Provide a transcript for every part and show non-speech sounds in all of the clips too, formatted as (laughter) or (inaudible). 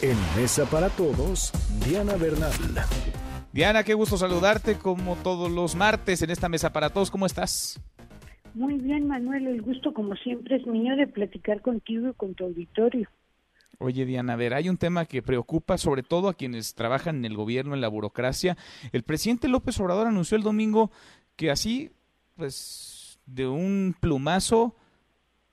En Mesa para Todos, Diana Bernal. Diana, qué gusto saludarte como todos los martes en esta Mesa para Todos. ¿Cómo estás? Muy bien, Manuel. El gusto, como siempre, es mío de platicar contigo y con tu auditorio. Oye, Diana, a ver, hay un tema que preocupa sobre todo a quienes trabajan en el gobierno, en la burocracia. El presidente López Obrador anunció el domingo que así, pues, de un plumazo,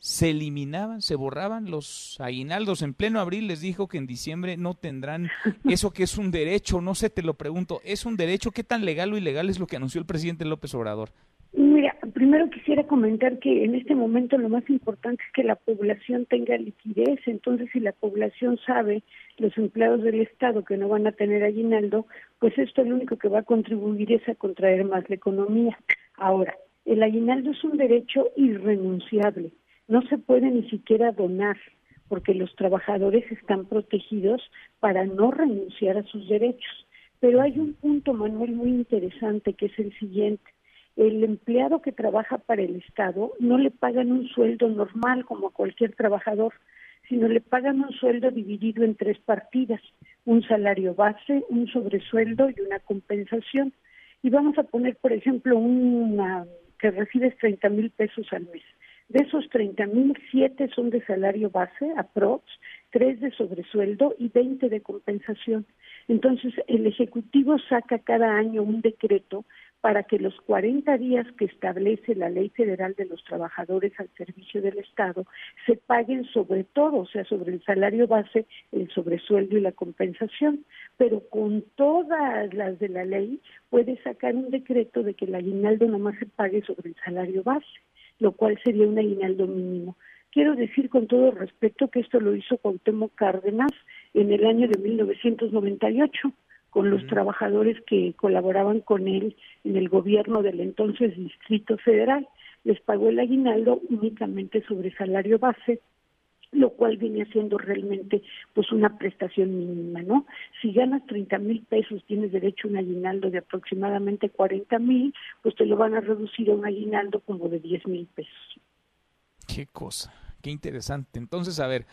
se eliminaban, se borraban los aguinaldos. En pleno abril les dijo que en diciembre no tendrán (laughs) eso que es un derecho. No sé, te lo pregunto, ¿es un derecho? ¿Qué tan legal o ilegal es lo que anunció el presidente López Obrador? Mira, primero quisiera comentar que en este momento lo más importante es que la población tenga liquidez. Entonces, si la población sabe, los empleados del Estado que no van a tener aguinaldo, pues esto lo único que va a contribuir es a contraer más la economía. Ahora, el aguinaldo es un derecho irrenunciable no se puede ni siquiera donar porque los trabajadores están protegidos para no renunciar a sus derechos. Pero hay un punto, Manuel, muy interesante que es el siguiente. El empleado que trabaja para el Estado no le pagan un sueldo normal como a cualquier trabajador, sino le pagan un sueldo dividido en tres partidas, un salario base, un sobresueldo y una compensación. Y vamos a poner, por ejemplo, una que recibes 30 mil pesos al mes. De esos 30 mil, 7 son de salario base, aprox, 3 de sobresueldo y 20 de compensación. Entonces, el Ejecutivo saca cada año un decreto para que los 40 días que establece la Ley Federal de los Trabajadores al servicio del Estado se paguen sobre todo, o sea, sobre el salario base, el sobresueldo y la compensación. Pero con todas las de la ley puede sacar un decreto de que el aguinaldo nomás se pague sobre el salario base lo cual sería un aguinaldo mínimo. Quiero decir con todo respeto que esto lo hizo Cuauhtémoc Cárdenas en el año de 1998 con los trabajadores que colaboraban con él en el gobierno del entonces Distrito Federal. Les pagó el aguinaldo únicamente sobre salario base lo cual viene siendo realmente pues una prestación mínima, ¿no? Si ganas 30 mil pesos, tienes derecho a un aguinaldo de aproximadamente 40 mil, pues te lo van a reducir a un aguinaldo como de 10 mil pesos. Qué cosa, qué interesante. Entonces, a ver,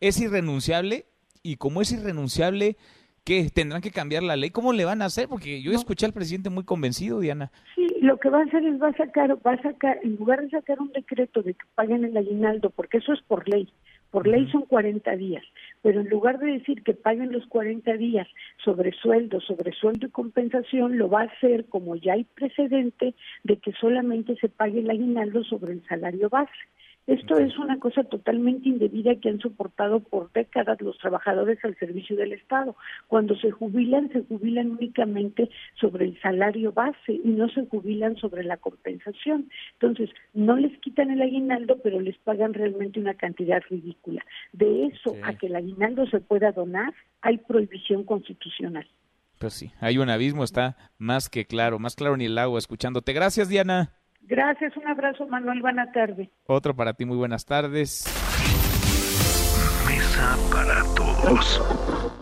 es irrenunciable y como es irrenunciable, ¿qué? ¿Tendrán que cambiar la ley? ¿Cómo le van a hacer? Porque yo escuché al presidente muy convencido, Diana. Sí, lo que va a hacer es va a sacar, va a sacar, en lugar de sacar un decreto de que paguen el aguinaldo, porque eso es por ley, por ley son 40 días, pero en lugar de decir que paguen los 40 días sobre sueldo, sobre sueldo y compensación, lo va a hacer como ya hay precedente de que solamente se pague el aguinaldo sobre el salario base. Esto es una cosa totalmente indebida que han soportado por décadas los trabajadores al servicio del Estado. Cuando se jubilan, se jubilan únicamente sobre el salario base y no se jubilan sobre la compensación. Entonces, no les quitan el aguinaldo, pero les pagan realmente una cantidad ridícula. De eso a que el aguinaldo se pueda donar, hay prohibición constitucional. Pues sí, hay un abismo, está más que claro, más claro ni el agua escuchándote. Gracias, Diana. Gracias, un abrazo Manuel, buena tarde. Otro para ti, muy buenas tardes. Mesa para todos.